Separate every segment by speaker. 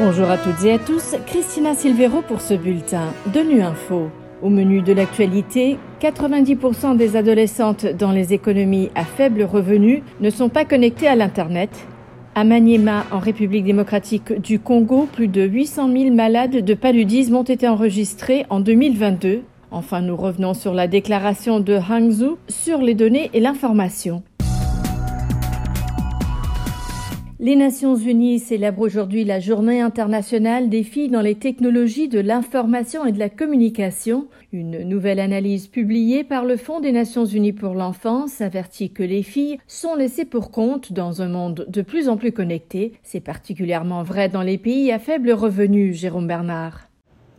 Speaker 1: Bonjour à toutes et à tous, Christina Silvero pour ce bulletin de Nu Info. Au menu de l'actualité, 90% des adolescentes dans les économies à faible revenu ne sont pas connectées à l'Internet. À Maniema, en République démocratique du Congo, plus de 800 000 malades de paludisme ont été enregistrés en 2022. Enfin, nous revenons sur la déclaration de Hangzhou sur les données et l'information. Les Nations Unies célèbrent aujourd'hui la Journée internationale des filles dans les technologies de l'information et de la communication. Une nouvelle analyse publiée par le Fonds des Nations Unies pour l'enfance avertit que les filles sont laissées pour compte dans un monde de plus en plus connecté. C'est particulièrement vrai dans les pays à faible revenu, Jérôme Bernard.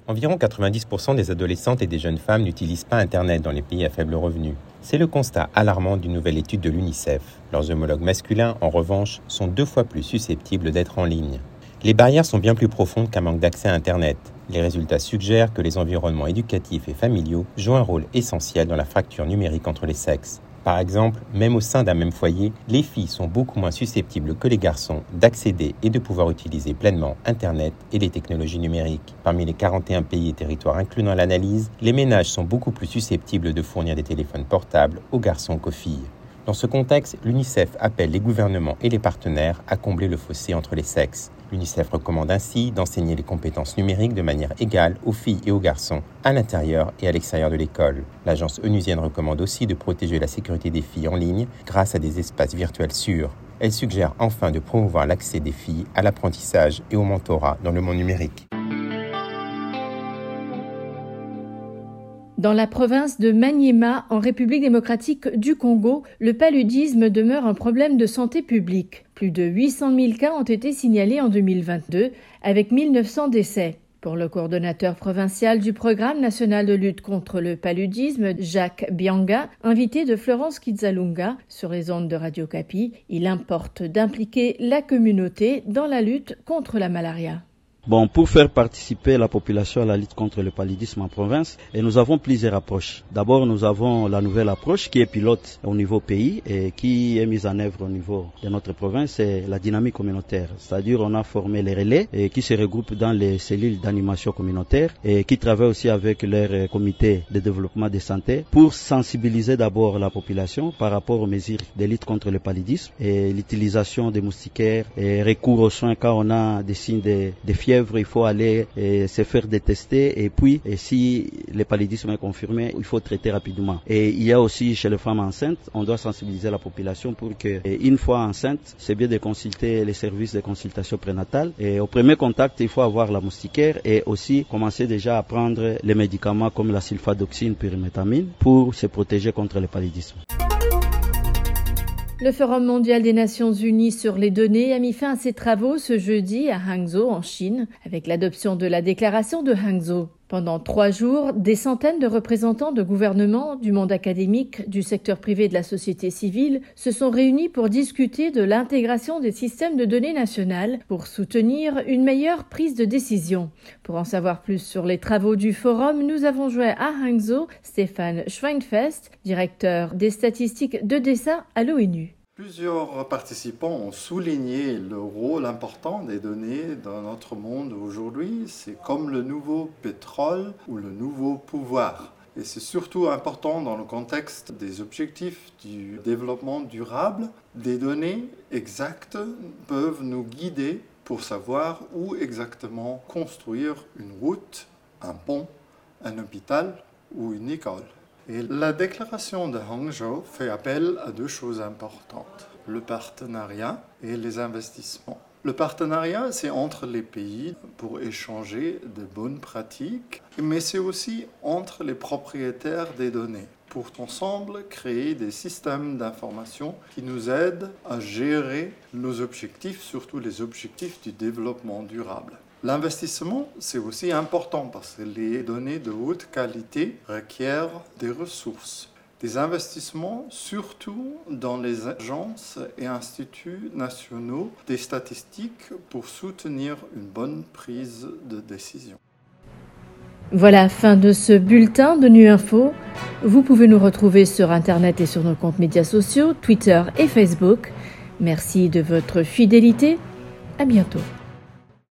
Speaker 2: Environ 90% des adolescentes et des jeunes femmes n'utilisent pas Internet dans les pays à faible revenu. C'est le constat alarmant d'une nouvelle étude de l'UNICEF. Leurs homologues masculins, en revanche, sont deux fois plus susceptibles d'être en ligne. Les barrières sont bien plus profondes qu'un manque d'accès à Internet. Les résultats suggèrent que les environnements éducatifs et familiaux jouent un rôle essentiel dans la fracture numérique entre les sexes. Par exemple, même au sein d'un même foyer, les filles sont beaucoup moins susceptibles que les garçons d'accéder et de pouvoir utiliser pleinement Internet et les technologies numériques. Parmi les 41 pays et territoires inclus dans l'analyse, les ménages sont beaucoup plus susceptibles de fournir des téléphones portables aux garçons qu'aux filles. Dans ce contexte, l'UNICEF appelle les gouvernements et les partenaires à combler le fossé entre les sexes. L'UNICEF recommande ainsi d'enseigner les compétences numériques de manière égale aux filles et aux garçons, à l'intérieur et à l'extérieur de l'école. L'agence onusienne recommande aussi de protéger la sécurité des filles en ligne grâce à des espaces virtuels sûrs. Elle suggère enfin de promouvoir l'accès des filles à l'apprentissage et au mentorat dans le monde numérique.
Speaker 1: Dans la province de Maniema, en République démocratique du Congo, le paludisme demeure un problème de santé publique. Plus de 800 000 cas ont été signalés en 2022, avec 1900 décès. Pour le coordonnateur provincial du programme national de lutte contre le paludisme, Jacques Bianga, invité de Florence Kizalunga sur les ondes de Radio Capi, il importe d'impliquer la communauté dans la lutte contre la malaria.
Speaker 3: Bon, pour faire participer la population à la lutte contre le paludisme en province, et nous avons plusieurs approches. D'abord, nous avons la nouvelle approche qui est pilote au niveau pays et qui est mise en œuvre au niveau de notre province, c'est la dynamique communautaire. C'est-à-dire, on a formé les relais qui se regroupent dans les cellules d'animation communautaire et qui travaillent aussi avec leur comité de développement de santé pour sensibiliser d'abord la population par rapport aux mesures de lutte contre le paludisme et l'utilisation des moustiquaires et recours aux soins quand on a des signes de fièvre il faut aller et se faire détester et puis et si le paludisme est confirmé, il faut traiter rapidement. Et il y a aussi chez les femmes enceintes, on doit sensibiliser la population pour que une fois enceinte, c'est bien de consulter les services de consultation prénatale et au premier contact, il faut avoir la moustiquaire et aussi commencer déjà à prendre les médicaments comme la sulfadoxine, pyrimétamine pour se protéger contre le paludisme.
Speaker 1: Le Forum mondial des Nations unies sur les données a mis fin à ses travaux ce jeudi à Hangzhou en Chine avec l'adoption de la déclaration de Hangzhou. Pendant trois jours, des centaines de représentants de gouvernements, du monde académique, du secteur privé et de la société civile se sont réunis pour discuter de l'intégration des systèmes de données nationales pour soutenir une meilleure prise de décision. Pour en savoir plus sur les travaux du forum, nous avons joué à Hangzhou Stéphane Schweinfest, directeur des statistiques de dessin à l'ONU.
Speaker 4: Plusieurs participants ont souligné le rôle important des données dans notre monde aujourd'hui. C'est comme le nouveau pétrole ou le nouveau pouvoir. Et c'est surtout important dans le contexte des objectifs du développement durable. Des données exactes peuvent nous guider pour savoir où exactement construire une route, un pont, un hôpital ou une école. Et la déclaration de Hangzhou fait appel à deux choses importantes, le partenariat et les investissements. Le partenariat, c'est entre les pays pour échanger de bonnes pratiques, mais c'est aussi entre les propriétaires des données pour ensemble créer des systèmes d'information qui nous aident à gérer nos objectifs, surtout les objectifs du développement durable. L'investissement, c'est aussi important parce que les données de haute qualité requièrent des ressources. Des investissements surtout dans les agences et instituts nationaux des statistiques pour soutenir une bonne prise de décision.
Speaker 1: Voilà, fin de ce bulletin de Nu Info. Vous pouvez nous retrouver sur Internet et sur nos comptes médias sociaux, Twitter et Facebook. Merci de votre fidélité. À bientôt.